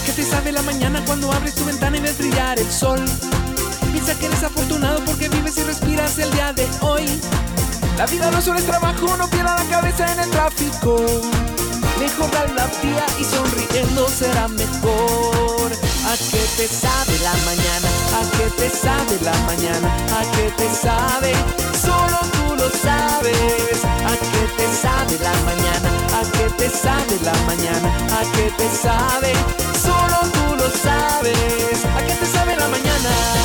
qué te sabe la mañana cuando abres tu ventana y ves brillar el sol? Piensa que eres afortunado porque vives y respiras el día de hoy. La vida no solo es trabajo, no pierda la cabeza en el tráfico. Mejor la día y sonriendo será mejor. ¿A qué te sabe la mañana? ¿A qué te sabe la mañana? ¿A qué te sabe? Solo tú lo sabes. ¿A qué te sabe la mañana? ¿A qué te sabe la mañana? ¿A qué te sabe? Solo tú lo sabes. ¿A qué te sabe la mañana?